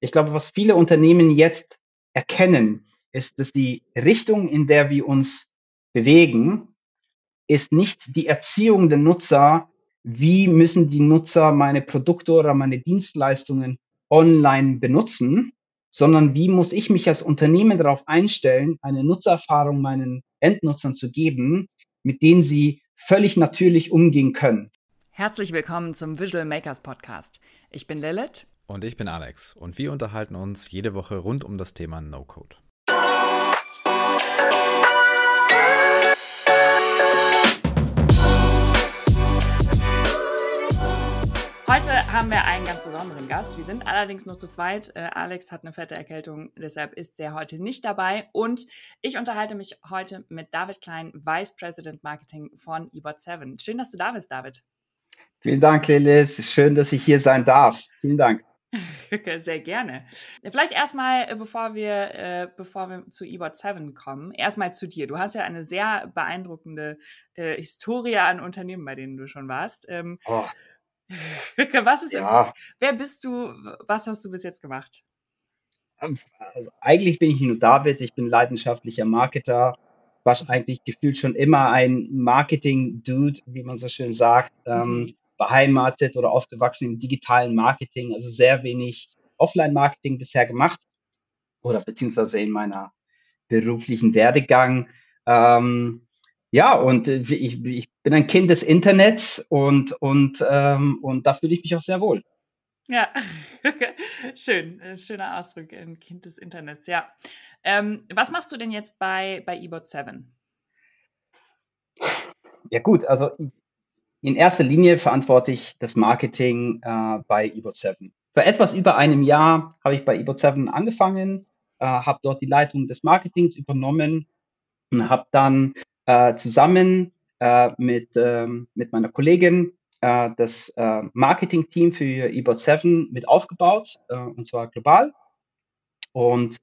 Ich glaube, was viele Unternehmen jetzt erkennen, ist, dass die Richtung, in der wir uns bewegen, ist nicht die Erziehung der Nutzer, wie müssen die Nutzer meine Produkte oder meine Dienstleistungen online benutzen, sondern wie muss ich mich als Unternehmen darauf einstellen, eine Nutzererfahrung meinen Endnutzern zu geben, mit denen sie völlig natürlich umgehen können. Herzlich willkommen zum Visual Makers Podcast. Ich bin Lilith. Und ich bin Alex. Und wir unterhalten uns jede Woche rund um das Thema No-Code. Heute haben wir einen ganz besonderen Gast. Wir sind allerdings nur zu zweit. Äh, Alex hat eine fette Erkältung, deshalb ist er heute nicht dabei. Und ich unterhalte mich heute mit David Klein, Vice President Marketing von eBot7. Schön, dass du da bist, David. Vielen Dank, Lilith. Schön, dass ich hier sein darf. Vielen Dank. Sehr gerne. Vielleicht erstmal, äh, bevor wir, äh, bevor wir zu eBot 7 kommen, erstmal zu dir. Du hast ja eine sehr beeindruckende äh, Historie an Unternehmen, bei denen du schon warst. Ähm, oh. was ist, ja. wer bist du, was hast du bis jetzt gemacht? Ähm, also eigentlich bin ich nur David, ich bin leidenschaftlicher Marketer, war eigentlich gefühlt schon immer ein Marketing-Dude, wie man so schön sagt. Ähm, mhm beheimatet oder aufgewachsen im digitalen Marketing, also sehr wenig Offline-Marketing bisher gemacht oder beziehungsweise in meiner beruflichen Werdegang. Ähm, ja, und ich, ich bin ein Kind des Internets und, und, ähm, und da fühle ich mich auch sehr wohl. Ja, schön, schöner Ausdruck, ein Kind des Internets, ja. Ähm, was machst du denn jetzt bei, bei eBot 7? Ja gut, also in erster Linie verantworte ich das Marketing äh, bei Ebot7. Vor etwas über einem Jahr habe ich bei Ebot7 angefangen, äh, habe dort die Leitung des Marketings übernommen und habe dann äh, zusammen äh, mit, ähm, mit meiner Kollegin äh, das äh, Marketing-Team für Ebot7 mit aufgebaut, und zwar global. Und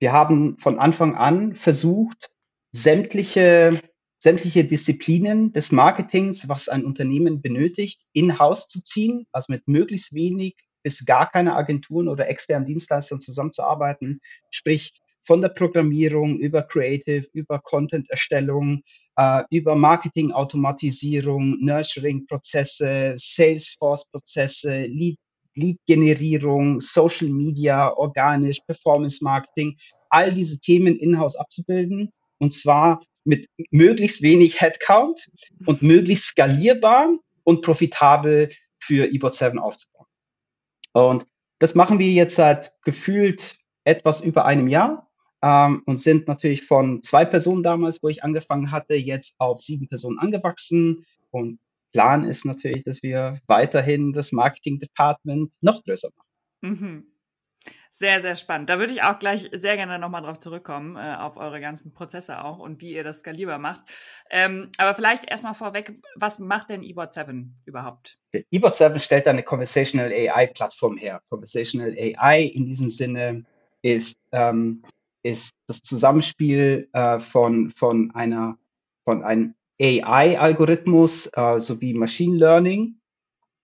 wir haben von Anfang an versucht, sämtliche sämtliche Disziplinen des Marketings, was ein Unternehmen benötigt, in-house zu ziehen, also mit möglichst wenig bis gar keine Agenturen oder externen Dienstleistern zusammenzuarbeiten, sprich von der Programmierung über Creative, über Content-Erstellung, äh, über Marketing-Automatisierung, Nurturing-Prozesse, Salesforce-Prozesse, Lead Lead-Generierung, Social Media, organisch, Performance-Marketing, all diese Themen in-house abzubilden. Und zwar mit möglichst wenig Headcount und möglichst skalierbar und profitabel für eBot 7 aufzubauen. Und das machen wir jetzt seit gefühlt etwas über einem Jahr ähm, und sind natürlich von zwei Personen damals, wo ich angefangen hatte, jetzt auf sieben Personen angewachsen. Und Plan ist natürlich, dass wir weiterhin das Marketing Department noch größer machen. Mhm. Sehr, sehr spannend. Da würde ich auch gleich sehr gerne nochmal drauf zurückkommen, äh, auf eure ganzen Prozesse auch und wie ihr das skalierbar macht. Ähm, aber vielleicht erstmal vorweg, was macht denn eBot 7 überhaupt? eBot 7 stellt eine Conversational AI-Plattform her. Conversational AI in diesem Sinne ist, ähm, ist das Zusammenspiel äh, von, von, einer, von einem AI-Algorithmus äh, sowie Machine Learning.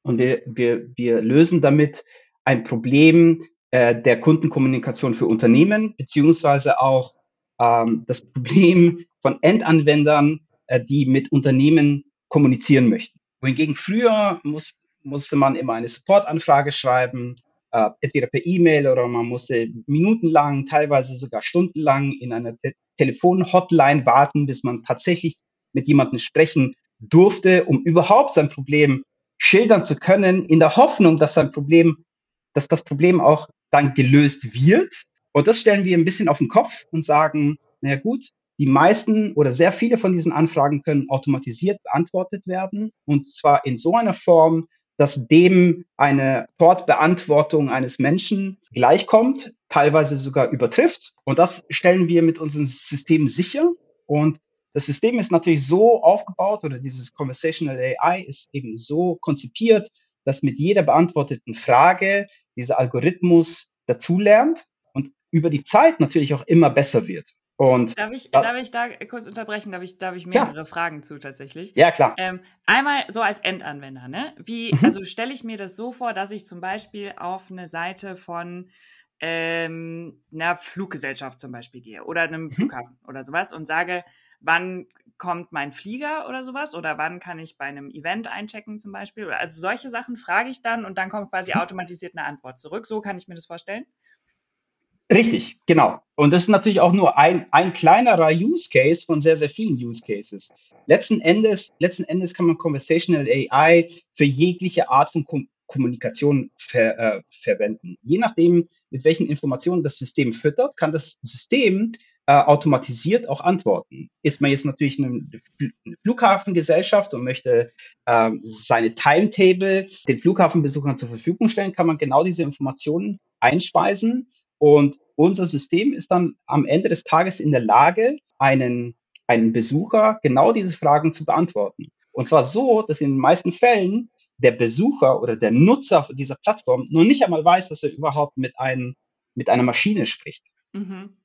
Und wir, wir, wir lösen damit ein Problem, äh, der Kundenkommunikation für Unternehmen, beziehungsweise auch ähm, das Problem von Endanwendern, äh, die mit Unternehmen kommunizieren möchten. Wohingegen früher muss, musste man immer eine Supportanfrage schreiben, äh, entweder per E-Mail oder man musste minutenlang, teilweise sogar stundenlang in einer Te Telefonhotline warten, bis man tatsächlich mit jemandem sprechen durfte, um überhaupt sein Problem schildern zu können, in der Hoffnung, dass sein Problem, dass das Problem auch dann gelöst wird. Und das stellen wir ein bisschen auf den Kopf und sagen, naja gut, die meisten oder sehr viele von diesen Anfragen können automatisiert beantwortet werden. Und zwar in so einer Form, dass dem eine Fortbeantwortung eines Menschen gleichkommt, teilweise sogar übertrifft. Und das stellen wir mit unserem System sicher. Und das System ist natürlich so aufgebaut oder dieses Conversational AI ist eben so konzipiert, dass mit jeder beantworteten Frage dieser Algorithmus dazulernt und über die Zeit natürlich auch immer besser wird. Und Darf ich, da, darf ich da kurz unterbrechen? Darf ich, darf ich mehrere ja, Fragen zu tatsächlich? ja klar. Ähm, einmal so als Endanwender, ne? Wie, Mhm. also stelle ich mir das so vor, dass ich zum Beispiel auf eine Seite von ähm, einer Fluggesellschaft zum Beispiel gehe oder einem Mhm. Flughafen oder sowas und sage, wann kommt mein Flieger oder sowas oder wann kann ich bei einem Event einchecken zum Beispiel. Also solche Sachen frage ich dann und dann kommt quasi Mhm. automatisiert eine Antwort zurück. So kann ich mir das vorstellen. Richtig, genau. Und das ist natürlich auch nur ein, ein kleinerer Use Case von sehr, sehr vielen Use Cases. Letzten Endes, letzten Endes kann man Conversational AI für jegliche Art von Kommunikation ver, äh, verwenden. Je nachdem, mit welchen Informationen das System füttert, kann das System äh, automatisiert auch antworten. Ist man jetzt natürlich eine, eine Flughafengesellschaft und möchte ähm, seine Timetable den Flughafenbesuchern zur Verfügung stellen, kann man genau diese Informationen einspeisen und unser System ist dann am Ende des Tages in der Lage, einen, einen Besucher genau diese Fragen zu beantworten. Und zwar so, dass in den meisten Fällen der Besucher oder der Nutzer dieser Plattform nur nicht einmal weiß, dass er überhaupt mit, einem, mit einer Maschine spricht. Mhm.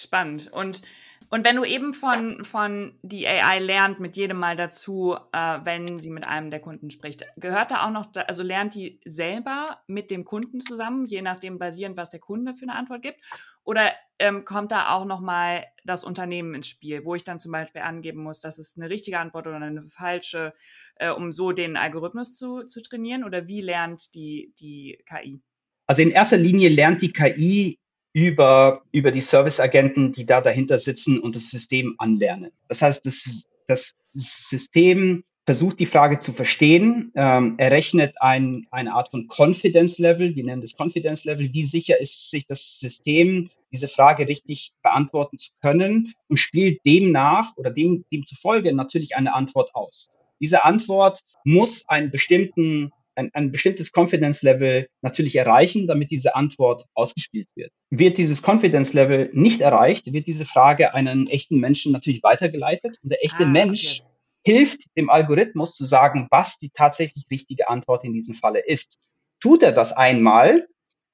Spannend. Und, und wenn du eben von, von die AI lernt mit jedem Mal dazu, äh, wenn sie mit einem der Kunden spricht, gehört da auch noch, also lernt die selber mit dem Kunden zusammen, je nachdem basierend, was der Kunde für eine Antwort gibt? Oder ähm, kommt da auch nochmal das Unternehmen ins Spiel, wo ich dann zum Beispiel angeben muss, das ist eine richtige Antwort oder eine falsche, äh, um so den Algorithmus zu, zu trainieren? Oder wie lernt die, die KI? Also in erster Linie lernt die KI über, über die Serviceagenten, die da dahinter sitzen und das System anlernen. Das heißt, das, das System versucht die Frage zu verstehen, ähm, errechnet ein, eine Art von Confidence Level, wir nennen das Confidence Level, wie sicher ist sich das System, diese Frage richtig beantworten zu können und spielt demnach oder dem, demzufolge natürlich eine Antwort aus. Diese Antwort muss einen bestimmten ein, ein bestimmtes Confidence Level natürlich erreichen, damit diese Antwort ausgespielt wird. Wird dieses Confidence Level nicht erreicht, wird diese Frage einen echten Menschen natürlich weitergeleitet und der echte Ah, Mensch okay. hilft dem Algorithmus zu sagen, was die tatsächlich richtige Antwort in diesem Falle ist. Tut er das einmal,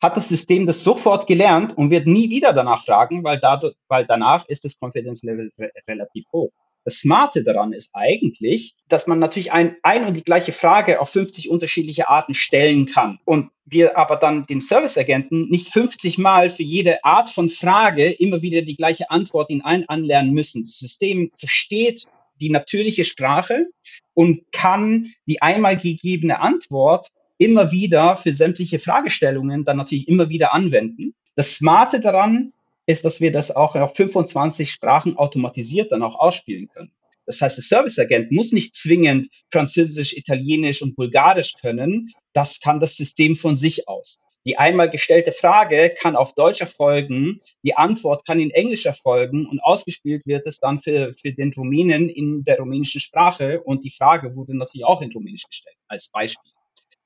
hat das System das sofort gelernt und wird nie wieder danach fragen, weil, dadurch, weil danach ist das Confidence Level re relativ hoch. Das Smarte daran ist eigentlich, dass man natürlich ein, ein und die gleiche Frage auf 50 unterschiedliche Arten stellen kann. Und wir aber dann den Serviceagenten nicht 50 Mal für jede Art von Frage immer wieder die gleiche Antwort in allen anlernen müssen. Das System versteht die natürliche Sprache und kann die einmal gegebene Antwort immer wieder für sämtliche Fragestellungen dann natürlich immer wieder anwenden. Das Smarte daran ist, dass wir das auch auf 25 Sprachen automatisiert dann auch ausspielen können. Das heißt, der Serviceagent muss nicht zwingend Französisch, Italienisch und Bulgarisch können. Das kann das System von sich aus. Die einmal gestellte Frage kann auf Deutsch erfolgen, die Antwort kann in Englisch erfolgen und ausgespielt wird es dann für, für den Rumänen in der rumänischen Sprache und die Frage wurde natürlich auch in Rumänisch gestellt, als Beispiel.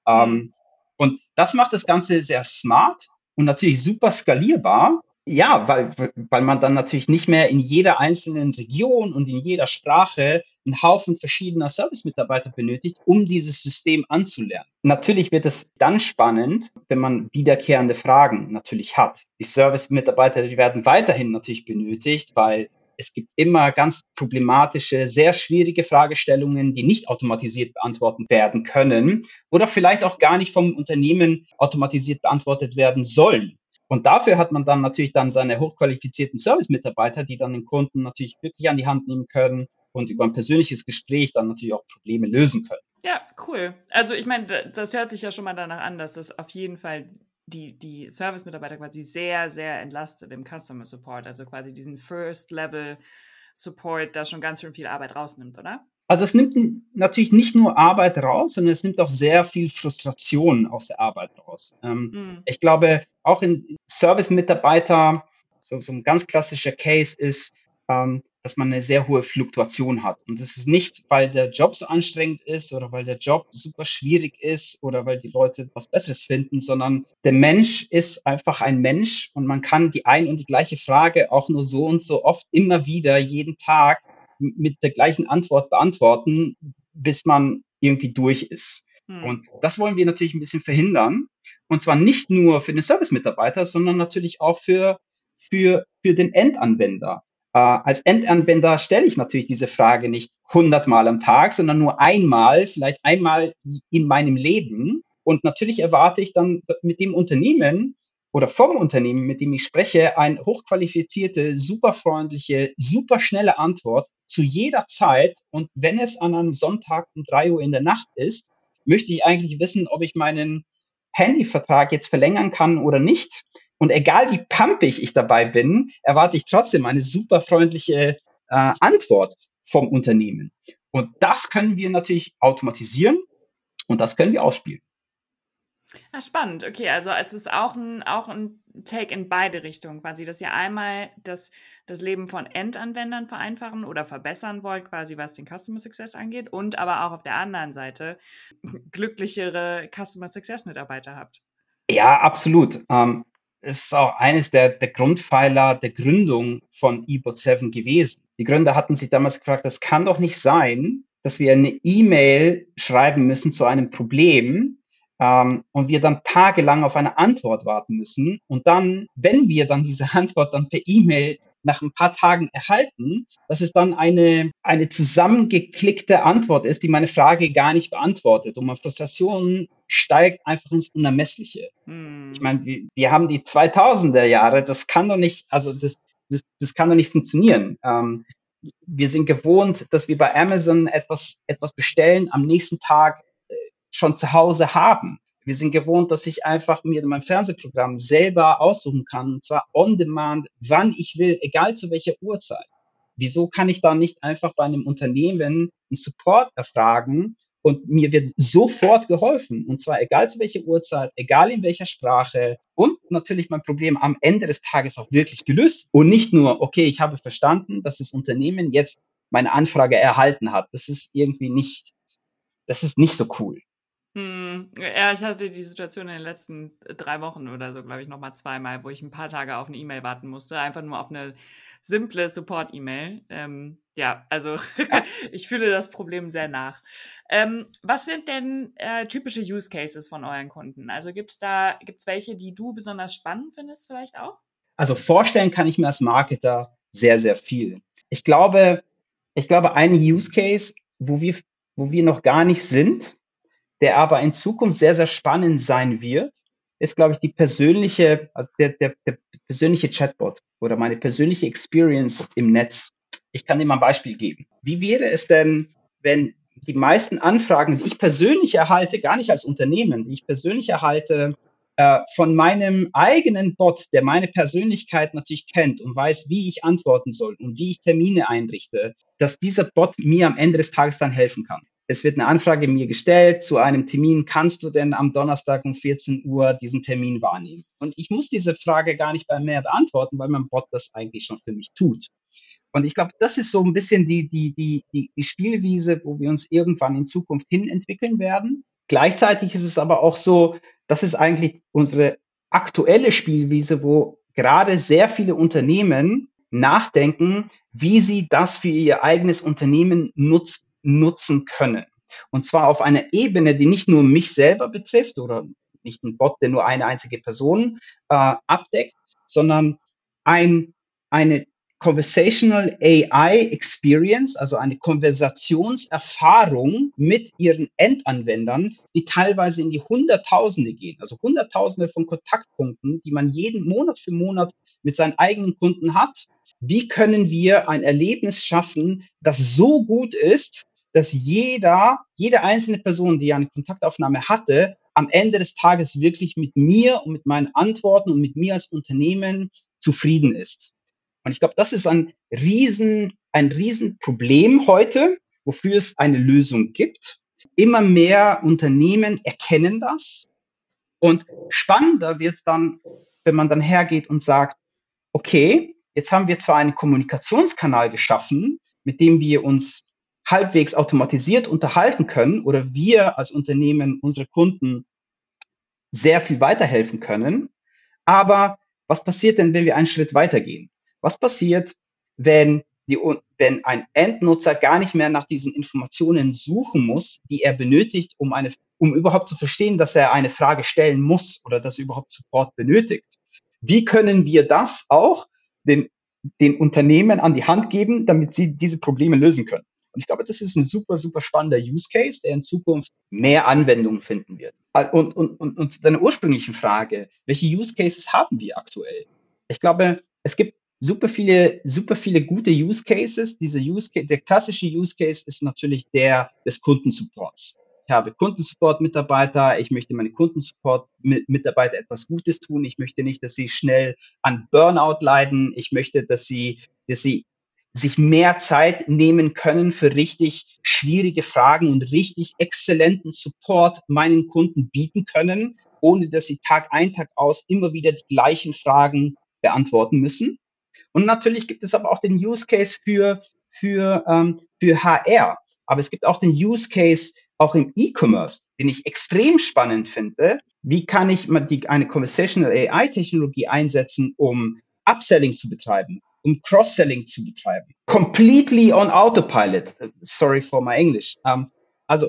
Ähm, und das macht das Ganze sehr smart und natürlich super skalierbar. Ja, weil, weil man dann natürlich nicht mehr in jeder einzelnen Region und in jeder Sprache einen Haufen verschiedener Service-Mitarbeiter benötigt, um dieses System anzulernen. Natürlich wird es dann spannend, wenn man wiederkehrende Fragen natürlich hat. Die Service-Mitarbeiter, die werden weiterhin natürlich benötigt, weil es gibt immer ganz problematische, sehr schwierige Fragestellungen, die nicht automatisiert beantwortet werden können oder vielleicht auch gar nicht vom Unternehmen automatisiert beantwortet werden sollen. Und dafür hat man dann natürlich dann seine hochqualifizierten Service-Mitarbeiter, die dann den Kunden natürlich wirklich an die Hand nehmen können und über ein persönliches Gespräch dann natürlich auch Probleme lösen können. Ja, cool. Also ich meine, das hört sich ja schon mal danach an, dass das auf jeden Fall die, die Service-Mitarbeiter quasi sehr, sehr entlastet im Customer Support, also quasi diesen First-Level-Support, da schon ganz schön viel Arbeit rausnimmt, oder? Also es nimmt natürlich nicht nur Arbeit raus, sondern es nimmt auch sehr viel Frustration aus der Arbeit raus. Ähm, Mhm. Ich glaube, auch in Service-Mitarbeiter, so, so ein ganz klassischer Case ist, ähm, dass man eine sehr hohe Fluktuation hat. Und das ist nicht, weil der Job so anstrengend ist oder weil der Job super schwierig ist oder weil die Leute was Besseres finden, sondern der Mensch ist einfach ein Mensch und man kann die ein und die gleiche Frage auch nur so und so oft immer wieder jeden Tag mit der gleichen Antwort beantworten, bis man irgendwie durch ist. Hm. Und das wollen wir natürlich ein bisschen verhindern. Und zwar nicht nur für den Service-Mitarbeiter, sondern natürlich auch für, für, für den Endanwender. Äh, als Endanwender stelle ich natürlich diese Frage nicht hundertmal am Tag, sondern nur einmal, vielleicht einmal in meinem Leben. Und natürlich erwarte ich dann mit dem Unternehmen oder vom Unternehmen, mit dem ich spreche, eine hochqualifizierte, superfreundliche, superschnelle Antwort zu jeder Zeit. Und wenn es an einem Sonntag um drei Uhr in der Nacht ist, möchte ich eigentlich wissen, ob ich meinen Handyvertrag jetzt verlängern kann oder nicht. Und egal wie pumpig ich dabei bin, erwarte ich trotzdem eine super freundliche äh, Antwort vom Unternehmen. Und das können wir natürlich automatisieren und das können wir ausspielen. Ah, spannend. Okay, also es ist auch ein, auch ein Take in beide Richtungen quasi, dass ihr einmal das, das Leben von Endanwendern vereinfachen oder verbessern wollt, quasi was den Customer Success angeht und aber auch auf der anderen Seite glücklichere Customer Success Mitarbeiter habt. Ja, absolut. Ähm, es ist auch eines der, der Grundpfeiler der Gründung von eBot 7 gewesen. Die Gründer hatten sich damals gefragt, das kann doch nicht sein, dass wir eine E-Mail schreiben müssen zu einem Problem, ähm, und wir dann tagelang auf eine Antwort warten müssen. Und dann, wenn wir dann diese Antwort dann per E-Mail nach ein paar Tagen erhalten, dass es dann eine, eine zusammengeklickte Antwort ist, die meine Frage gar nicht beantwortet. Und meine Frustration steigt einfach ins Unermessliche. Hm. Ich meine, wir, wir haben die 2000er Jahre, das kann doch nicht, also das, das, das kann doch nicht funktionieren. Ähm, wir sind gewohnt, dass wir bei Amazon etwas, etwas bestellen, am nächsten Tag schon zu Hause haben. Wir sind gewohnt, dass ich einfach mir mein Fernsehprogramm selber aussuchen kann, und zwar on demand, wann ich will, egal zu welcher Uhrzeit. Wieso kann ich da nicht einfach bei einem Unternehmen einen Support erfragen und mir wird sofort geholfen. Und zwar egal zu welcher Uhrzeit, egal in welcher Sprache und natürlich mein Problem am Ende des Tages auch wirklich gelöst. Und nicht nur, okay, ich habe verstanden, dass das Unternehmen jetzt meine Anfrage erhalten hat. Das ist irgendwie nicht, das ist nicht so cool. Hm, ja, ich hatte die Situation in den letzten äh, drei Wochen oder so, glaube ich, nochmal zweimal, wo ich ein paar Tage auf eine E-Mail warten musste, einfach nur auf eine simple Support-E-Mail. Ähm, ja, also ich fühle das Problem sehr nach. Ähm, was sind denn äh, typische Use Cases von euren Kunden? Also gibt es da, gibt's welche, die du besonders spannend findest vielleicht auch? Also vorstellen kann ich mir als Marketer sehr, sehr viel. Ich glaube, ich glaube, ein Use Case, wo wir, wo wir noch gar nicht sind, der aber in Zukunft sehr, sehr spannend sein wird, ist, glaube ich, die persönliche, also der, der, der persönliche Chatbot oder meine persönliche Experience im Netz. Ich kann dir mal ein Beispiel geben. Wie wäre es denn, wenn die meisten Anfragen, die ich persönlich erhalte, gar nicht als Unternehmen, die ich persönlich erhalte, äh, von meinem eigenen Bot, der meine Persönlichkeit natürlich kennt und weiß, wie ich antworten soll und wie ich Termine einrichte, dass dieser Bot mir am Ende des Tages dann helfen kann es wird eine Anfrage mir gestellt zu einem Termin, kannst du denn am Donnerstag um 14 Uhr diesen Termin wahrnehmen? Und ich muss diese Frage gar nicht bei mehr beantworten, weil mein Bot das eigentlich schon für mich tut. Und ich glaube, das ist so ein bisschen die, die, die, die, die Spielwiese, wo wir uns irgendwann in Zukunft hin entwickeln werden. Gleichzeitig ist es aber auch so, das ist eigentlich unsere aktuelle Spielwiese, wo gerade sehr viele Unternehmen nachdenken, wie sie das für ihr eigenes Unternehmen nutz, nutzen können. Und zwar auf einer Ebene, die nicht nur mich selber betrifft oder nicht ein Bot, der nur eine einzige Person äh, abdeckt, sondern ein, eine Conversational AI Experience, also eine Konversationserfahrung mit ihren Endanwendern, die teilweise in die Hunderttausende gehen, also Hunderttausende von Kontaktpunkten, die man jeden Monat für Monat mit seinen eigenen Kunden hat. Wie können wir ein Erlebnis schaffen, das so gut ist, dass jeder, jede einzelne Person, die eine Kontaktaufnahme hatte, am Ende des Tages wirklich mit mir und mit meinen Antworten und mit mir als Unternehmen zufrieden ist. Und ich glaube, das ist ein riesen, ein Riesenproblem heute, wofür es eine Lösung gibt. Immer mehr Unternehmen erkennen das. Und spannender wird es dann, wenn man dann hergeht und sagt, okay, jetzt haben wir zwar einen Kommunikationskanal geschaffen, mit dem wir uns halbwegs automatisiert unterhalten können oder wir als Unternehmen unsere Kunden sehr viel weiterhelfen können. Aber was passiert denn, wenn wir einen Schritt weitergehen? Was passiert, wenn, die, wenn ein Endnutzer gar nicht mehr nach diesen Informationen suchen muss, die er benötigt, um, eine, um überhaupt zu verstehen, dass er eine Frage stellen muss oder dass er überhaupt Support benötigt? Wie können wir das auch den den Unternehmen an die Hand geben, damit sie diese Probleme lösen können. Und ich glaube, das ist ein super, super spannender Use Case, der in Zukunft mehr Anwendungen finden wird. Und, und, und, und zu deiner ursprünglichen Frage, welche Use Cases haben wir aktuell? Ich glaube, es gibt super viele, super viele gute Use Cases. Diese Use Case, der klassische Use Case ist natürlich der des Kundensupports. Ich habe Kundensupport-Mitarbeiter, ich möchte meine Kundensupport-Mitarbeiter etwas Gutes tun. Ich möchte nicht, dass sie schnell an Burnout leiden. Ich möchte, dass sie, dass sie sich mehr Zeit nehmen können für richtig schwierige Fragen und richtig exzellenten Support meinen Kunden bieten können, ohne dass sie Tag ein, Tag aus immer wieder die gleichen Fragen beantworten müssen. Und natürlich gibt es aber auch den Use Case für, für, ähm, für HR. Aber es gibt auch den Use Case auch im E-Commerce, den ich extrem spannend finde. Wie kann ich die, eine Conversational AI-Technologie einsetzen, um Upselling zu betreiben, um Cross-Selling zu betreiben? Completely on Autopilot. Sorry for my English. Um, ähm, also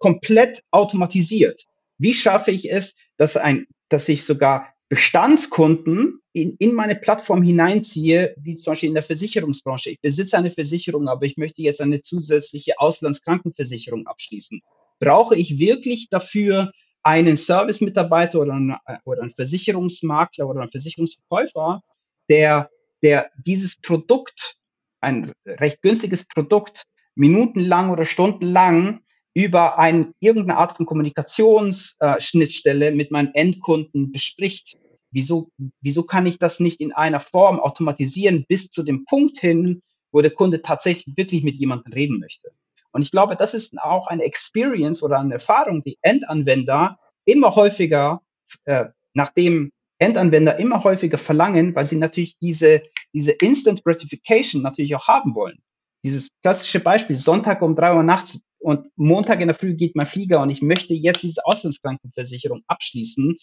komplett automatisiert. Wie schaffe ich es, dass ein, dass ich sogar Bestandskunden in, in meine Plattform hineinziehe, wie zum Beispiel in der Versicherungsbranche. Ich besitze eine Versicherung, aber ich möchte jetzt eine zusätzliche Auslandskrankenversicherung abschließen. Brauche ich wirklich dafür einen Service-Mitarbeiter oder, oder einen Versicherungsmakler oder einen Versicherungsverkäufer, der, der dieses Produkt, ein recht günstiges Produkt, minutenlang oder stundenlang über ein, irgendeine Art von Kommunikationsschnittstelle äh, mit meinen Endkunden bespricht. Wieso, wieso kann ich das nicht in einer Form automatisieren bis zu dem Punkt hin, wo der Kunde tatsächlich wirklich mit jemandem reden möchte? Und ich glaube, das ist auch eine Experience oder eine Erfahrung, die Endanwender immer häufiger, äh, nachdem Endanwender immer häufiger verlangen, weil sie natürlich diese, diese Instant Gratification natürlich auch haben wollen. Dieses klassische Beispiel, Sonntag um drei Uhr nachts und Montag in der Früh geht mein Flieger und ich möchte jetzt diese Auslandskrankenversicherung abschließen.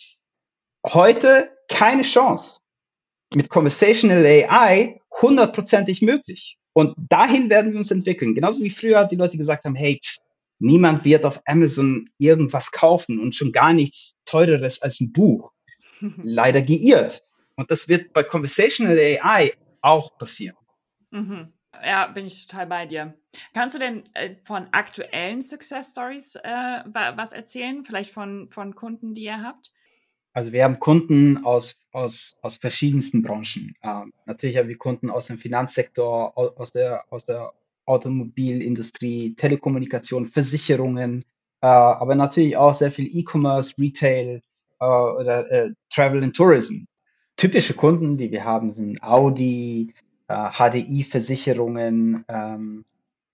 Heute keine Chance. Mit Conversational AI hundertprozentig möglich. Und dahin werden wir uns entwickeln. Genauso wie früher die Leute gesagt haben, hey, niemand wird auf Amazon irgendwas kaufen und schon gar nichts teureres als ein Buch. Leider geirrt. Und das wird bei Conversational AI auch passieren. Mhm. Ja, bin ich total bei dir. Kannst du denn äh, von aktuellen Success Stories äh, was erzählen? Vielleicht von, von Kunden, die ihr habt? Also wir haben Kunden aus, aus, aus verschiedensten Branchen. Ähm, natürlich haben wir Kunden aus dem Finanzsektor, aus der, aus der Automobilindustrie, Telekommunikation, Versicherungen, äh, aber natürlich auch sehr viel E-Commerce, Retail äh, oder äh, Travel and Tourism. Typische Kunden, die wir haben, sind Audi, äh, HDI-Versicherungen, ähm,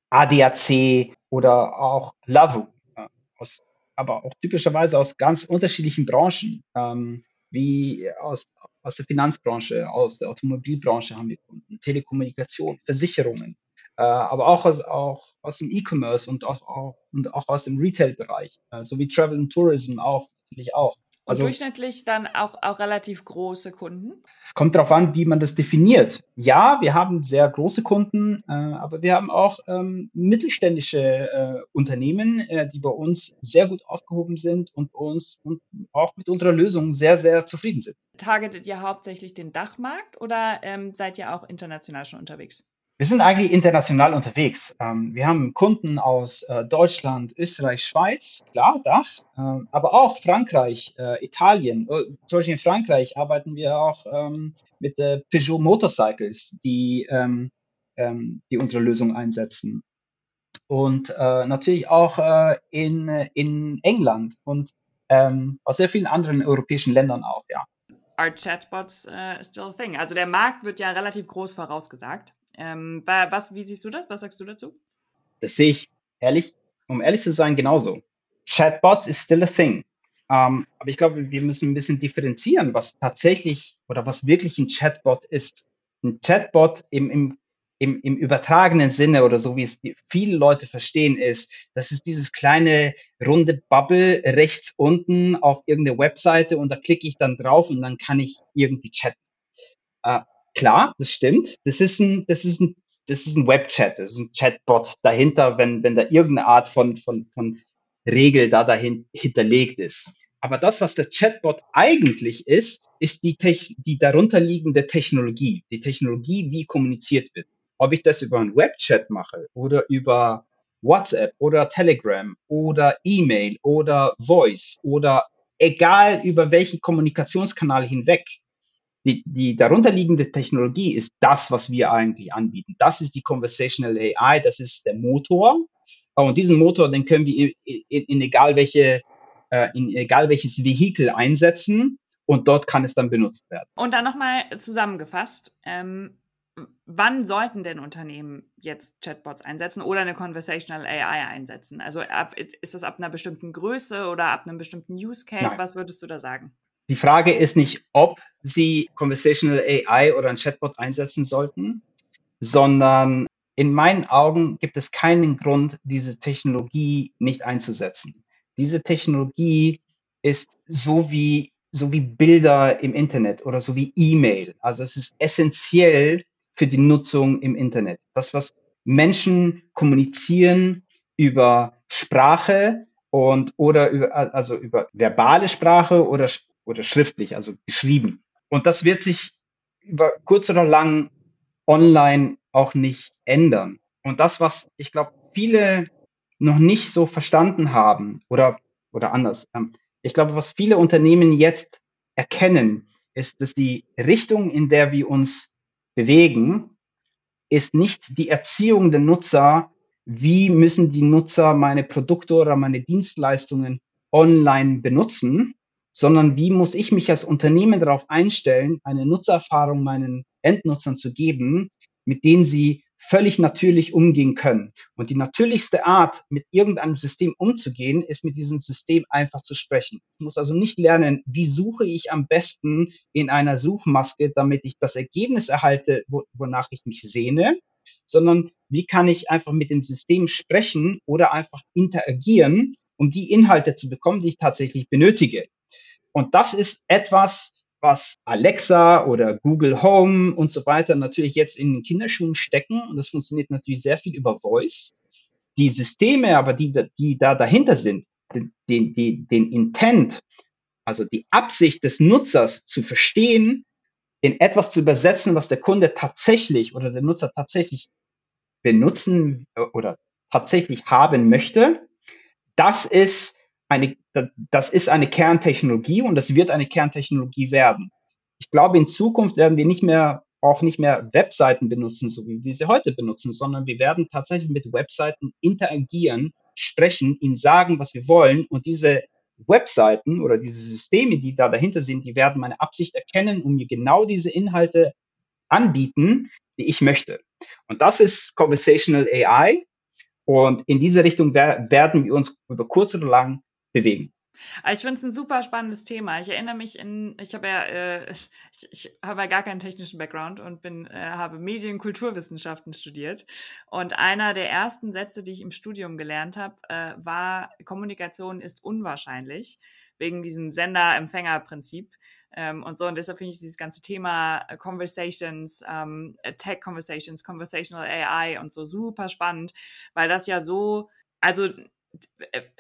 ADAC oder auch Lavu, aus, aber auch typischerweise aus ganz unterschiedlichen Branchen, ähm, wie aus, aus der Finanzbranche, aus der Automobilbranche haben wir Kunden, Telekommunikation, Versicherungen, äh, aber auch aus, auch aus dem E-Commerce und auch, auch, und auch aus dem Retail-Bereich, äh, sowie Travel and Tourism auch natürlich auch. Und also, durchschnittlich dann auch, auch relativ große Kunden? Es kommt darauf an, wie man das definiert. Ja, wir haben sehr große Kunden, äh, aber wir haben auch ähm, mittelständische äh, Unternehmen, äh, die bei uns sehr gut aufgehoben sind und uns und auch mit unserer Lösung sehr, sehr zufrieden sind. Targetet ihr hauptsächlich den Dachmarkt oder ähm, seid ihr auch international schon unterwegs? Wir sind eigentlich international unterwegs. Ähm, wir haben Kunden aus äh, Deutschland, Österreich, Schweiz, klar, Dach, ähm, aber auch Frankreich, äh, Italien. Äh, zum Beispiel in Frankreich arbeiten wir auch ähm, mit äh, Peugeot Motorcycles, die, ähm, ähm, die unsere Lösung einsetzen. Und äh, natürlich auch äh, in, in England und ähm, aus sehr vielen anderen europäischen Ländern auch, ja. Are Chatbots uh, still a thing? Also der Markt wird ja relativ groß vorausgesagt. Ähm, was, wie siehst du das? Was sagst du dazu? Das sehe ich ehrlich, um ehrlich zu sein, genauso. Chatbots is still a thing. Ähm, aber ich glaube, wir müssen ein bisschen differenzieren, was tatsächlich oder was wirklich ein Chatbot ist. Ein Chatbot im, im, im, im übertragenen Sinne oder so, wie es viele Leute verstehen, ist, das ist dieses kleine runde Bubble rechts unten auf irgendeine Webseite und da klicke ich dann drauf und dann kann ich irgendwie chatten. Äh, klar, das stimmt. Das ist ein, das ist ein, das ist ein Webchat, das ist ein Chatbot dahinter, wenn, wenn da irgendeine Art von, von, von Regel da dahin hinterlegt ist. Aber das, was der Chatbot eigentlich ist, ist die, Tech die darunterliegende Technologie, die Technologie, wie kommuniziert wird. Ob ich das über einen Webchat mache oder über WhatsApp oder Telegram oder E-Mail oder Voice oder egal über welchen Kommunikationskanal hinweg. Die, die darunterliegende Technologie ist das, was wir eigentlich anbieten. Das ist die Conversational AI, das ist der Motor. Und diesen Motor, den können wir in, in, in egal welche, äh, in egal welches Vehikel einsetzen und dort kann es dann benutzt werden. Und dann nochmal zusammengefasst, ähm, wann sollten denn Unternehmen jetzt Chatbots einsetzen oder eine Conversational AI einsetzen? Also ab, ist das ab einer bestimmten Größe oder ab einem bestimmten Use Case? Nein. Was würdest du da sagen? Die Frage ist nicht, ob Sie Conversational AI oder ein Chatbot einsetzen sollten, sondern in meinen Augen gibt es keinen Grund, diese Technologie nicht einzusetzen. Diese Technologie ist so wie, so wie Bilder im Internet oder so wie E-Mail. Also es ist essentiell für die Nutzung im Internet. Das, was Menschen kommunizieren über Sprache und oder über, also über verbale Sprache oder, oder schriftlich, also geschrieben. Und das wird sich über kurz oder lang online auch nicht ändern. Und das, was ich glaube, viele noch nicht so verstanden haben oder, oder anders. Ähm, ich glaube, was viele Unternehmen jetzt erkennen, ist, dass die Richtung, in der wir uns bewegen, ist nicht die Erziehung der Nutzer, wie müssen die Nutzer meine Produkte oder meine Dienstleistungen online benutzen, sondern wie muss ich mich als Unternehmen darauf einstellen, eine Nutzererfahrung meinen Endnutzern zu geben, mit denen sie völlig natürlich umgehen können. Und die natürlichste Art, mit irgendeinem System umzugehen, ist mit diesem System einfach zu sprechen. Ich muss also nicht lernen, wie suche ich am besten in einer Suchmaske, damit ich das Ergebnis erhalte, wonach ich mich sehne, sondern wie kann ich einfach mit dem System sprechen oder einfach interagieren, um die Inhalte zu bekommen, die ich tatsächlich benötige. Und das ist etwas, was Alexa oder Google Home und so weiter natürlich jetzt in den Kinderschuhen stecken. Und das funktioniert natürlich sehr viel über Voice. Die Systeme aber, die, die da dahinter sind, den, den, den Intent, also die Absicht des Nutzers zu verstehen, in etwas zu übersetzen, was der Kunde tatsächlich oder der Nutzer tatsächlich benutzen oder tatsächlich haben möchte, das ist eine, das ist eine Kerntechnologie und das wird eine Kerntechnologie werden. Ich glaube, in Zukunft werden wir nicht mehr auch nicht mehr Webseiten benutzen, so wie wir sie heute benutzen, sondern wir werden tatsächlich mit Webseiten interagieren, sprechen, ihnen sagen, was wir wollen und diese Webseiten oder diese Systeme, die da dahinter sind, die werden meine Absicht erkennen und mir genau diese Inhalte anbieten, die ich möchte. Und das ist Conversational AI. Und in diese Richtung werden wir uns über kurz oder lang bewegen. Ich finde es ein super spannendes Thema. Ich erinnere mich in, ich habe ja, äh, ich, ich habe ja gar keinen technischen Background und bin, äh, habe Medienkulturwissenschaften studiert. Und einer der ersten Sätze, die ich im Studium gelernt habe, äh, war, Kommunikation ist unwahrscheinlich, wegen diesem Sender-Empfänger-Prinzip. Ähm, und so. Und deshalb finde ich dieses ganze Thema äh, Conversations, ähm, Tech Conversations, Conversational AI und so super spannend, weil das ja so, also äh,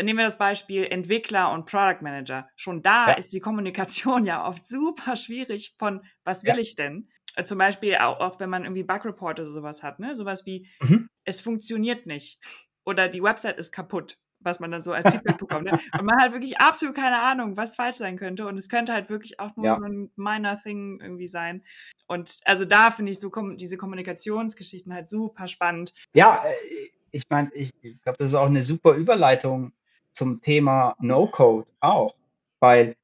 nehmen wir das Beispiel Entwickler und Product Manager. Schon da ja. ist die Kommunikation ja oft super schwierig von, was will ja. ich denn? Äh, zum Beispiel auch, auch, wenn man irgendwie Bug Report oder sowas hat, ne? Sowas wie, mhm. es funktioniert nicht. Oder die Website ist kaputt, was man dann so als Feedback bekommt. Ne? Und man hat wirklich absolut keine Ahnung, was falsch sein könnte. Und es könnte halt wirklich auch nur ja. so ein minor Thing irgendwie sein. Und also da finde ich so diese Kommunikationsgeschichten halt super spannend. Ja, äh, ich meine, ich, glaube, das ist auch eine super Überleitung zum Thema No-Code auch, weil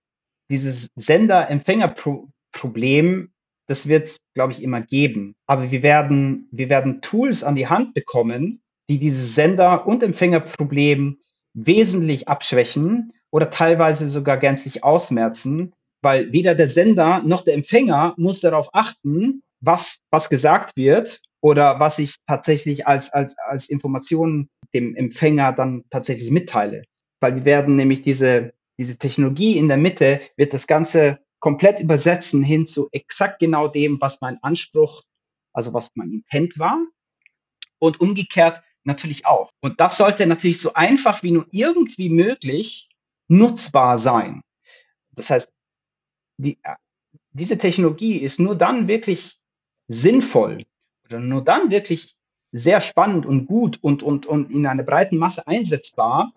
dieses Sender-Empfänger-Problem, das wird es, glaube ich, immer geben. Aber wir werden, wir werden Tools an die Hand bekommen, die dieses Sender- und Empfängerproblem wesentlich abschwächen oder teilweise sogar gänzlich ausmerzen, weil weder der Sender noch der Empfänger muss darauf achten, was, was gesagt wird oder was ich tatsächlich als, als, als Information dem Empfänger dann tatsächlich mitteile. Weil wir werden nämlich diese, diese Technologie in der Mitte wird das Ganze komplett übersetzen hin zu exakt genau dem, was mein Anspruch, also was mein Intent war. Und umgekehrt natürlich auch. Und das sollte natürlich so einfach wie nur irgendwie möglich nutzbar sein. Das heißt, die, diese Technologie ist nur dann wirklich sinnvoll nur dann wirklich sehr spannend und gut und, und, und in einer breiten Masse einsetzbar,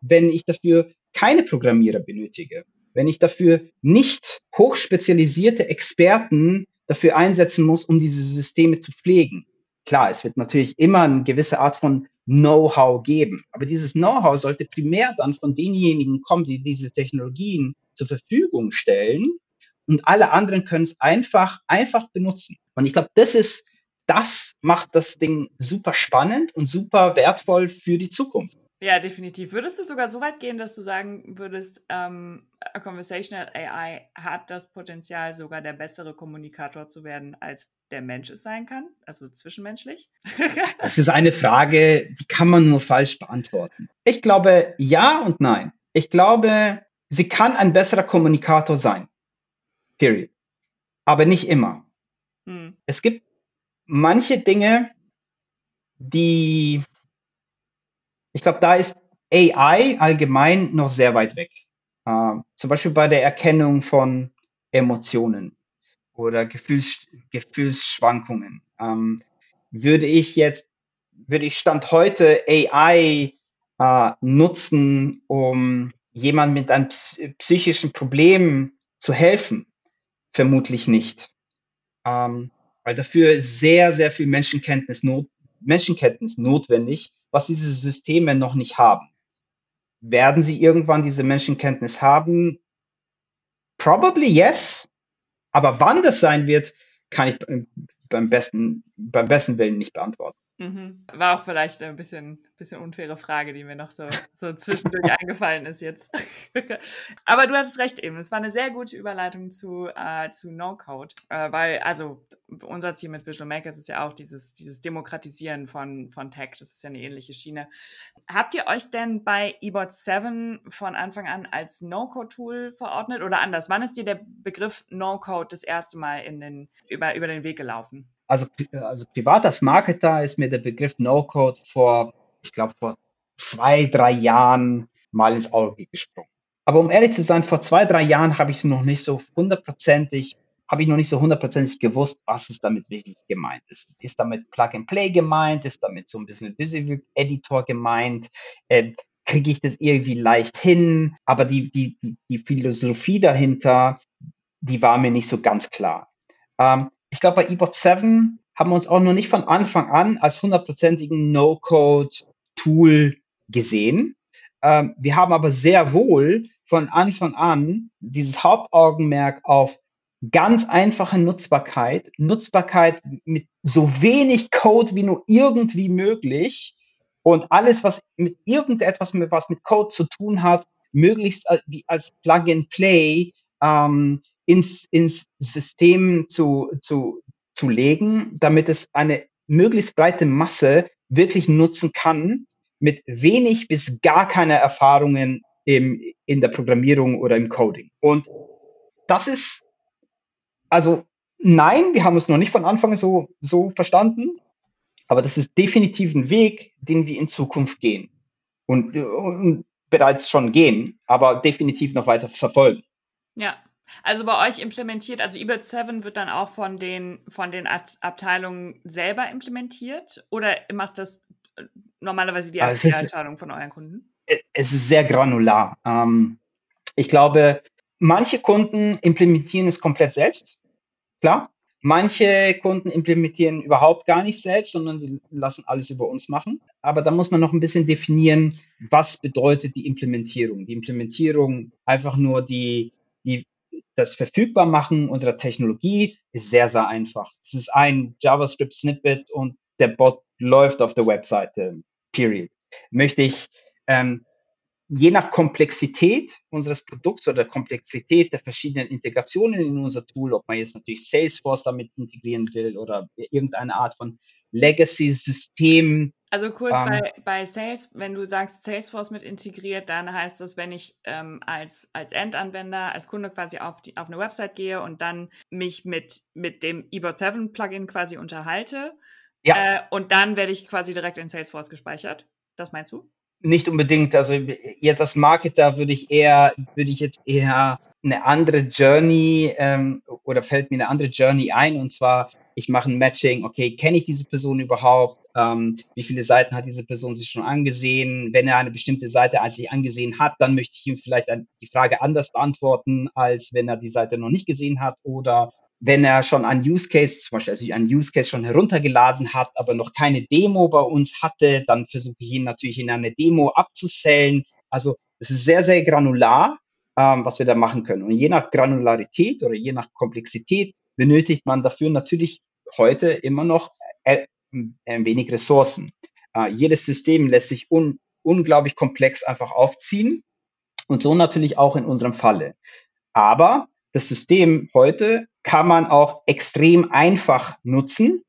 wenn ich dafür keine Programmierer benötige, wenn ich dafür nicht hochspezialisierte Experten dafür einsetzen muss, um diese Systeme zu pflegen. Klar, es wird natürlich immer eine gewisse Art von Know-how geben, aber dieses Know-how sollte primär dann von denjenigen kommen, die diese Technologien zur Verfügung stellen und alle anderen können es einfach, einfach benutzen. Und ich glaube, das ist, das macht das Ding super spannend und super wertvoll für die Zukunft. Ja, definitiv. Würdest du sogar so weit gehen, dass du sagen würdest, ähm, Conversational AI hat das Potenzial, sogar der bessere Kommunikator zu werden, als der Mensch es sein kann? Also zwischenmenschlich? das ist eine Frage, die kann man nur falsch beantworten. Ich glaube ja und nein. Ich glaube, sie kann ein besserer Kommunikator sein. Period. Aber nicht immer. Hm. Es gibt manche Dinge, die, ich glaube, da ist AI allgemein noch sehr weit weg. Uh, zum Beispiel bei der Erkennung von Emotionen oder Gefühls, Gefühlsschwankungen. Um, ähm, würde ich jetzt, würde ich Stand heute AI uh, äh, nutzen, um jemand mit einem psychischen Problem zu helfen? Vermutlich nicht. Ähm, weil dafür sehr, sehr viel Menschenkenntnis, not, Menschenkenntnis notwendig, was diese Systeme noch nicht haben. Werden sie irgendwann diese Menschenkenntnis haben? Probably yes. Aber wann das sein wird, kann ich beim besten, beim besten Willen nicht beantworten. Mhm. War auch vielleicht ein bisschen, bisschen unfaire Frage, die mir noch so, so zwischendurch eingefallen ist jetzt. Aber du hattest recht eben. Es war eine sehr gute Überleitung zu, äh, zu No-Code, äh, weil, also, unser Ziel mit Visual Makers ist ja auch dieses, dieses Demokratisieren von, von Tech. Das ist ja eine ähnliche Schiene. Habt ihr euch denn bei eBot 7 von Anfang an als No-Code-Tool verordnet oder anders? Wann ist dir der Begriff No-Code das erste Mal in den, über, über den Weg gelaufen? Also, also privat als Marketer ist mir der Begriff No-Code vor, ich glaube, vor zwei, drei Jahren mal ins Auge gesprungen. Aber um ehrlich zu sein, vor zwei, drei Jahren habe ich noch nicht so hundertprozentig, habe ich noch nicht so hundertprozentig gewusst, was ist damit wirklich gemeint ist. Ist damit Plug and Play gemeint? Ist damit so ein bisschen Visual Editor gemeint? Äh, Kriege ich das irgendwie leicht hin? Aber die, die, die, die Philosophie dahinter, die war mir nicht so ganz klar. Ähm, ich glaube, bei eBot 7 haben wir uns auch noch nicht von Anfang an als hundertprozentigen No-Code-Tool gesehen. Ähm, wir haben aber sehr wohl von Anfang an dieses Hauptaugenmerk auf ganz einfache Nutzbarkeit, Nutzbarkeit mit so wenig Code wie nur irgendwie möglich und alles, was mit irgendetwas, was mit Code zu tun hat, möglichst als Plug-and-Play ähm, ins, ins System zu, zu, zu legen, damit es eine möglichst breite Masse wirklich nutzen kann, mit wenig bis gar keiner Erfahrungen im, in der Programmierung oder im Coding. Und das ist, also nein, wir haben es noch nicht von Anfang so, so verstanden, aber das ist definitiv ein Weg, den wir in Zukunft gehen und, und bereits schon gehen, aber definitiv noch weiter verfolgen. Ja, also bei euch implementiert, also eBird 7 wird dann auch von den, von den Abteilungen selber implementiert oder macht das äh, normalerweise die also Abteilung von euren Kunden? Es ist sehr granular. Ähm, ich glaube, manche Kunden implementieren es komplett selbst. Klar. Manche Kunden implementieren überhaupt gar nicht selbst, sondern die lassen alles über uns machen. Aber da muss man noch ein bisschen definieren, was bedeutet die Implementierung. Die Implementierung einfach nur die, die das Verfügbarmachen unserer Technologie ist sehr, sehr einfach. Es ist ein JavaScript-Snippet und der Bot läuft auf der Webseite. Period. Möchte ich ähm, je nach Komplexität unseres Produkts oder Komplexität der verschiedenen Integrationen in unser Tool, ob man jetzt natürlich Salesforce damit integrieren will oder irgendeine Art von Legacy-System. Also kurz ähm, bei, bei Sales, wenn du sagst Salesforce mit integriert, dann heißt das, wenn ich ähm, als, als Endanwender, als Kunde quasi auf, die, auf eine Website gehe und dann mich mit, mit dem eBot 7 Plugin quasi unterhalte ja. Äh, und dann werde ich quasi direkt in Salesforce gespeichert. Das meinst du? Nicht unbedingt. Also jetzt als Marketer würde ich eher, würde ich jetzt eher eine andere Journey ähm, oder fällt mir eine andere Journey ein und zwar ich mache ein Matching, okay, kenne ich diese Person überhaupt? Ähm, wie viele Seiten hat diese Person sich schon angesehen? Wenn er eine bestimmte Seite als sich angesehen hat, dann möchte ich ihm vielleicht die Frage anders beantworten, als wenn er die Seite noch nicht gesehen hat oder wenn er schon einen Use Case, zum Beispiel also einen Use Case schon heruntergeladen hat, aber noch keine Demo bei uns hatte, dann versuche ich ihn natürlich in eine Demo abzusellen. Also es ist sehr, sehr granular, ähm, was wir da machen können. Und je nach Granularität oder je nach Komplexität benötigt man dafür natürlich heute immer noch äh, ein wenig Ressourcen. Äh, jedes System lässt sich un unglaublich komplex einfach aufziehen und so natürlich auch in unserem Falle. Aber das System heute kann man auch extrem einfach nutzen.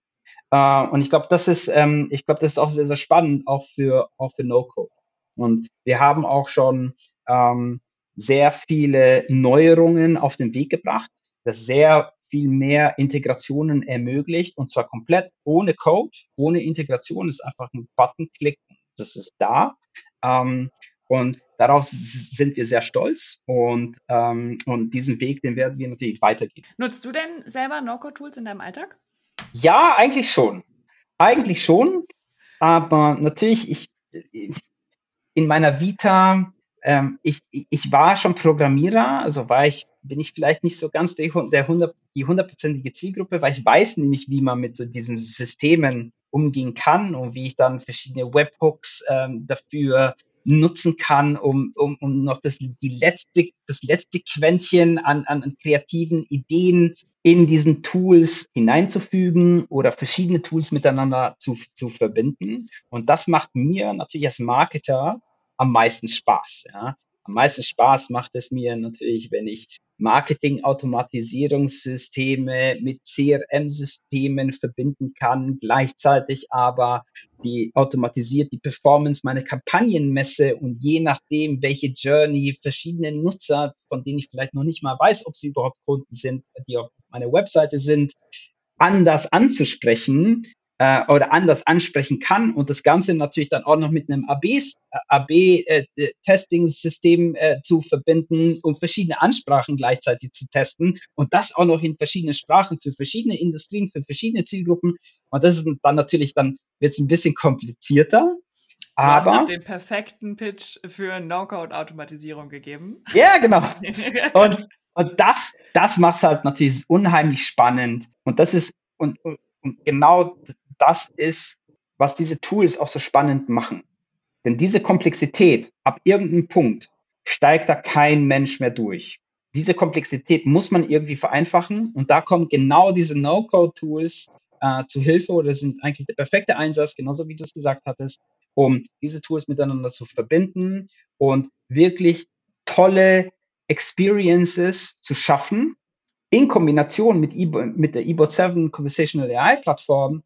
Äh, und ich glaube, das ist, ähm, ich glaube, das ist auch sehr, sehr spannend, auch für, auch für No-Code. Und wir haben auch schon ähm, sehr viele Neuerungen auf den Weg gebracht, das sehr viel mehr Integrationen ermöglicht und zwar komplett ohne Code, ohne Integration. ist einfach ein Button-Klick, das ist da. Ähm, und darauf sind wir sehr stolz und, ähm, und diesen Weg, den werden wir natürlich weitergehen. Nutzt du denn selber No-Code-Tools in deinem Alltag? Ja, eigentlich schon. Eigentlich schon. Aber natürlich, ich, in meiner Vita ähm, ich, ich war schon Programmierer, also war ich, bin ich vielleicht nicht so ganz der, der 100, die hundertprozentige Zielgruppe, weil ich weiß nämlich, wie man mit so diesen Systemen umgehen kann und wie ich dann verschiedene Webhooks ähm, dafür nutzen kann, um, um, um noch das, die letzte, das letzte Quäntchen an, an, kreativen Ideen in diesen Tools hineinzufügen oder verschiedene Tools miteinander zu, zu verbinden. Und das macht mir natürlich als Marketer am meisten Spaß. Ja. Am meisten Spaß macht es mir natürlich, wenn ich Marketing-Automatisierungssysteme mit CRM-Systemen verbinden kann, gleichzeitig aber die automatisiert die Performance meiner Kampagnen messe und je nachdem, welche Journey verschiedene Nutzer, von denen ich vielleicht noch nicht mal weiß, ob sie überhaupt Kunden sind, die auf meiner Webseite sind, anders anzusprechen, äh, oder anders ansprechen kann und das Ganze natürlich dann auch noch mit einem AB-Testing-System äh, äh, zu verbinden, um verschiedene Ansprachen gleichzeitig zu testen und das auch noch in verschiedenen Sprachen für verschiedene Industrien, für verschiedene Zielgruppen. Und das ist dann natürlich, dann wird es ein bisschen komplizierter. Aber du hast den perfekten Pitch für No-Code-Automatisierung gegeben. Ja, genau. Und, und das, das macht es halt natürlich unheimlich spannend. Und das ist, und, und genau das ist, was diese Tools auch so spannend machen. Denn diese Komplexität, ab irgendeinem Punkt, steigt da kein Mensch mehr durch. Diese Komplexität muss man irgendwie vereinfachen und da kommen genau diese No-Code-Tools äh, zu Hilfe oder sind eigentlich der perfekte Einsatz, genauso wie du es gesagt hattest, um diese Tools miteinander zu verbinden und wirklich tolle Experiences zu schaffen, in Kombination mit, e mit der eBot 7 Conversational AI Plattform,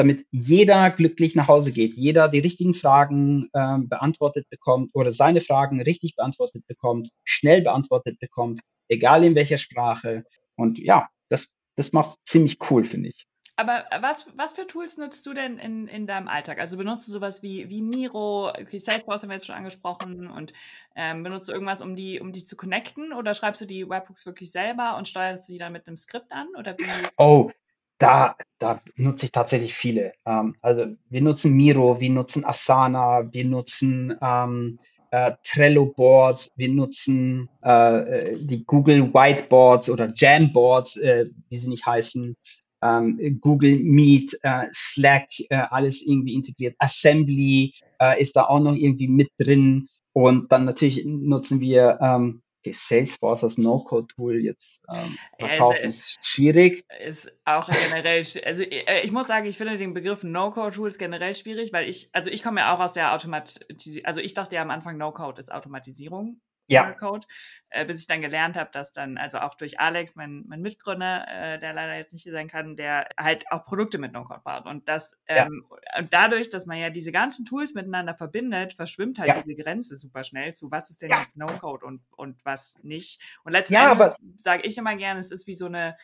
damit jeder glücklich nach Hause geht, jeder die richtigen Fragen ähm, beantwortet bekommt oder seine Fragen richtig beantwortet bekommt, schnell beantwortet bekommt, egal in welcher Sprache. Und ja, das, das macht ziemlich cool, finde ich. Aber was, was für Tools nutzt du denn in, in deinem Alltag? Also benutzt du sowas wie, wie Miro, okay, Salesforce haben wir jetzt schon angesprochen und ähm, benutzt du irgendwas, um die, um die zu connecten oder schreibst du die Webhooks wirklich selber und steuerst sie dann mit einem Skript an? Oder wie? Oh, da, da nutze ich tatsächlich viele. Ähm, also wir nutzen Miro, wir nutzen Asana, wir nutzen ähm, äh, Trello-Boards, wir nutzen äh, die Google Whiteboards oder Jamboards, äh, wie sie nicht heißen, ähm, Google Meet, äh, Slack, äh, alles irgendwie integriert. Assembly äh, ist da auch noch irgendwie mit drin. Und dann natürlich nutzen wir ähm, Salesforce als No-Code-Tool jetzt ähm, verkaufen, also, ist schwierig. Ist auch generell, also äh, ich muss sagen, ich finde den Begriff No-Code-Tools generell schwierig, weil ich, also ich komme ja auch aus der Automatisierung, also ich dachte ja am Anfang No-Code ist Automatisierung ja. Code, äh, bis ich dann gelernt habe, dass dann, also auch durch Alex, mein, mein Mitgründer, äh, der leider jetzt nicht hier sein kann, der halt auch Produkte mit No-Code baut. Und das, ähm, ja. und dadurch, dass man ja diese ganzen Tools miteinander verbindet, verschwimmt halt ja. diese Grenze super schnell zu, was ist denn jetzt No-Code und, und was nicht. Und letztendlich ja, sage ich immer gerne, es ist wie so eine,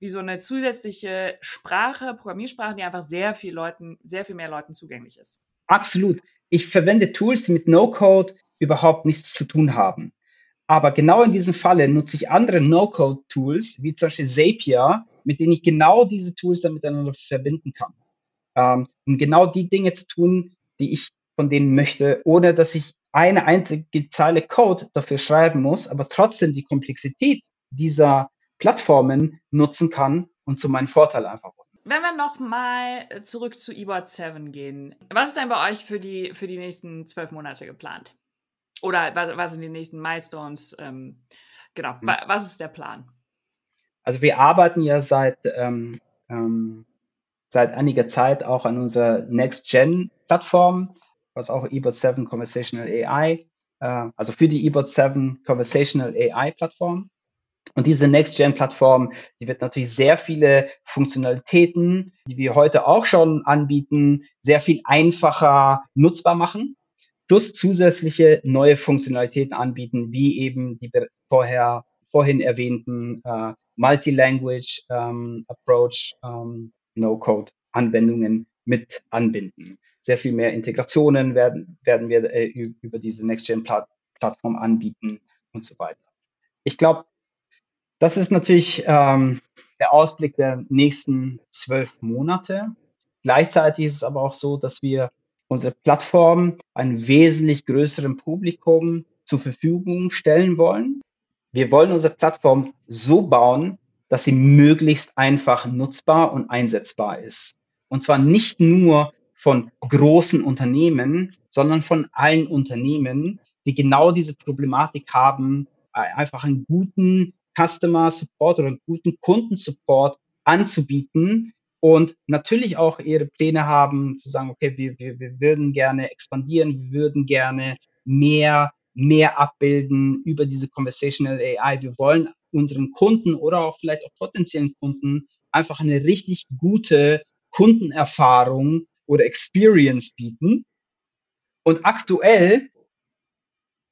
wie so eine zusätzliche Sprache, Programmiersprache, die einfach sehr viel Leuten, sehr viel mehr Leuten zugänglich ist. Absolut. Ich verwende Tools, die mit No-Code überhaupt nichts zu tun haben. Aber genau in diesem Falle nutze ich andere No-Code-Tools, wie zum Beispiel Zapier, mit denen ich genau diese Tools dann miteinander verbinden kann. Ähm, um genau die Dinge zu tun, die ich von denen möchte, ohne dass ich eine einzige Zeile Code dafür schreiben muss, aber trotzdem die Komplexität dieser Plattformen nutzen kann und zu meinem Vorteil einfach. Wenn wir nochmal zurück zu eBot 7 gehen, was ist denn bei euch für die, für die nächsten zwölf Monate geplant? Oder was, was sind die nächsten Milestones? Ähm, genau, hm. was ist der Plan? Also wir arbeiten ja seit, ähm, ähm, seit einiger Zeit auch an unserer Next-Gen-Plattform, was auch eBot 7 Conversational AI, äh, also für die eBot 7 Conversational AI-Plattform. Und diese Next-Gen-Plattform, die wird natürlich sehr viele Funktionalitäten, die wir heute auch schon anbieten, sehr viel einfacher nutzbar machen plus zusätzliche neue Funktionalitäten anbieten, wie eben die vorher, vorhin erwähnten äh, Multi-Language ähm, Approach ähm, No-Code-Anwendungen mit anbinden. Sehr viel mehr Integrationen werden, werden wir äh, über diese Next-Gen-Plattform anbieten und so weiter. Ich glaube, das ist natürlich ähm, der Ausblick der nächsten zwölf Monate. Gleichzeitig ist es aber auch so, dass wir unsere Plattform einem wesentlich größeren Publikum zur Verfügung stellen wollen. Wir wollen unsere Plattform so bauen, dass sie möglichst einfach nutzbar und einsetzbar ist. Und zwar nicht nur von großen Unternehmen, sondern von allen Unternehmen, die genau diese Problematik haben, einfach einen guten Customer Support oder einen guten Kundensupport anzubieten, und natürlich auch ihre Pläne haben, zu sagen, okay, wir, wir, wir würden gerne expandieren, wir würden gerne mehr, mehr abbilden über diese Conversational AI. Wir wollen unseren Kunden oder auch vielleicht auch potenziellen Kunden einfach eine richtig gute Kundenerfahrung oder Experience bieten. Und aktuell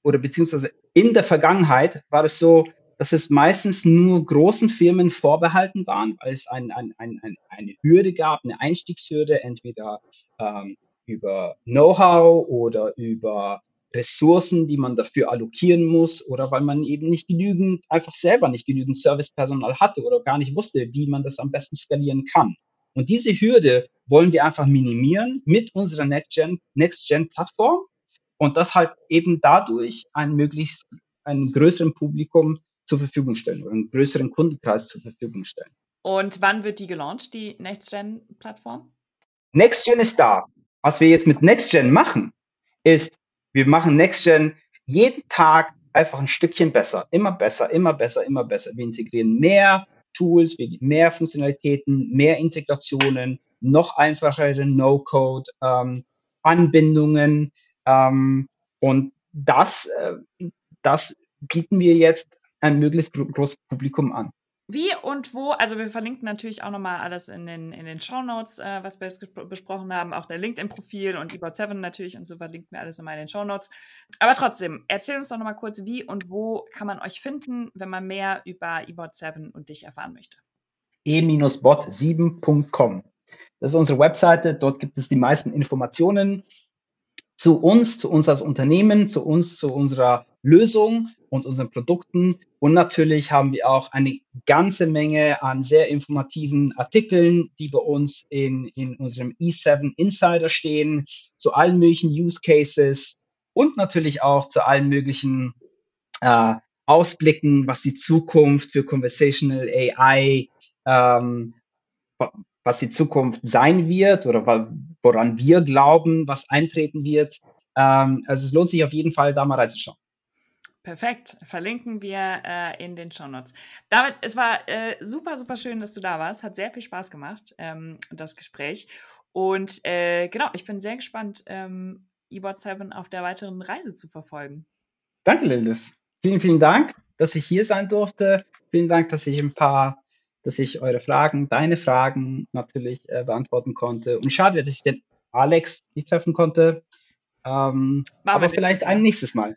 oder beziehungsweise in der Vergangenheit war es so, dass es meistens nur großen Firmen vorbehalten waren, weil es ein, ein, ein, eine Hürde gab, eine Einstiegshürde, entweder ähm, über Know-how oder über Ressourcen, die man dafür allokieren muss oder weil man eben nicht genügend, einfach selber nicht genügend Servicepersonal hatte oder gar nicht wusste, wie man das am besten skalieren kann. Und diese Hürde wollen wir einfach minimieren mit unserer Next-Gen-Plattform und das halt eben dadurch ein möglichst einem größeren Publikum zur Verfügung stellen oder einen größeren Kundenkreis zur Verfügung stellen. Und wann wird die gelauncht, die NextGen-Plattform? NextGen ist da. Was wir jetzt mit NextGen machen, ist, wir machen NextGen jeden Tag einfach ein Stückchen besser. Immer besser, immer besser, immer besser. Wir integrieren mehr Tools, mehr Funktionalitäten, mehr Integrationen, noch einfachere No-Code, ähm, Anbindungen. Ähm, und das, äh, das bieten wir jetzt ein möglichst großes Publikum an. Wie und wo, also wir verlinken natürlich auch nochmal alles in den, in den Show Notes, äh, was wir jetzt besprochen haben, auch der LinkedIn-Profil und About 7 natürlich und so verlinken wir alles nochmal in den Show Notes. Aber trotzdem, erzähl uns doch nochmal kurz, wie und wo kann man euch finden, wenn man mehr über About 7 und dich erfahren möchte. e-bot7.com. Das ist unsere Webseite, dort gibt es die meisten Informationen zu uns, zu uns als Unternehmen, zu uns, zu unserer Lösung und unseren Produkten. Und natürlich haben wir auch eine ganze Menge an sehr informativen Artikeln, die bei uns in, in unserem E7 Insider stehen, zu allen möglichen Use Cases und natürlich auch zu allen möglichen äh, Ausblicken, was die Zukunft für Conversational AI, ähm, was die Zukunft sein wird oder woran wir glauben, was eintreten wird. Ähm, also es lohnt sich auf jeden Fall, da mal reinzuschauen. Perfekt. Verlinken wir äh, in den Shownotes. David, es war äh, super, super schön, dass du da warst. Hat sehr viel Spaß gemacht, ähm, das Gespräch. Und äh, genau, ich bin sehr gespannt, ähm, eBot 7 auf der weiteren Reise zu verfolgen. Danke, Lilith. Vielen, vielen Dank, dass ich hier sein durfte. Vielen Dank, dass ich ein paar, dass ich eure Fragen, deine Fragen natürlich äh, beantworten konnte. Und schade, dass ich den Alex nicht treffen konnte. Ähm, aber vielleicht ein nächstes Mal.